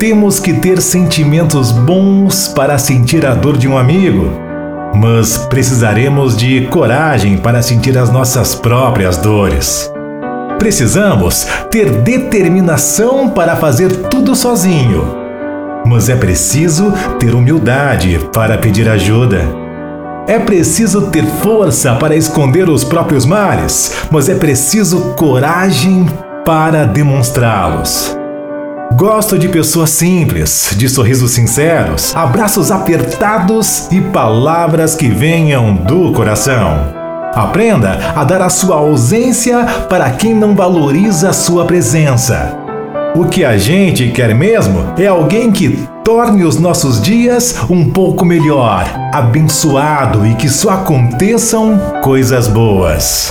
Temos que ter sentimentos bons para sentir a dor de um amigo, mas precisaremos de coragem para sentir as nossas próprias dores. Precisamos ter determinação para fazer tudo sozinho, mas é preciso ter humildade para pedir ajuda. É preciso ter força para esconder os próprios males, mas é preciso coragem para demonstrá-los. Gosto de pessoas simples, de sorrisos sinceros, abraços apertados e palavras que venham do coração. Aprenda a dar a sua ausência para quem não valoriza a sua presença. O que a gente quer mesmo é alguém que torne os nossos dias um pouco melhor, abençoado e que só aconteçam coisas boas.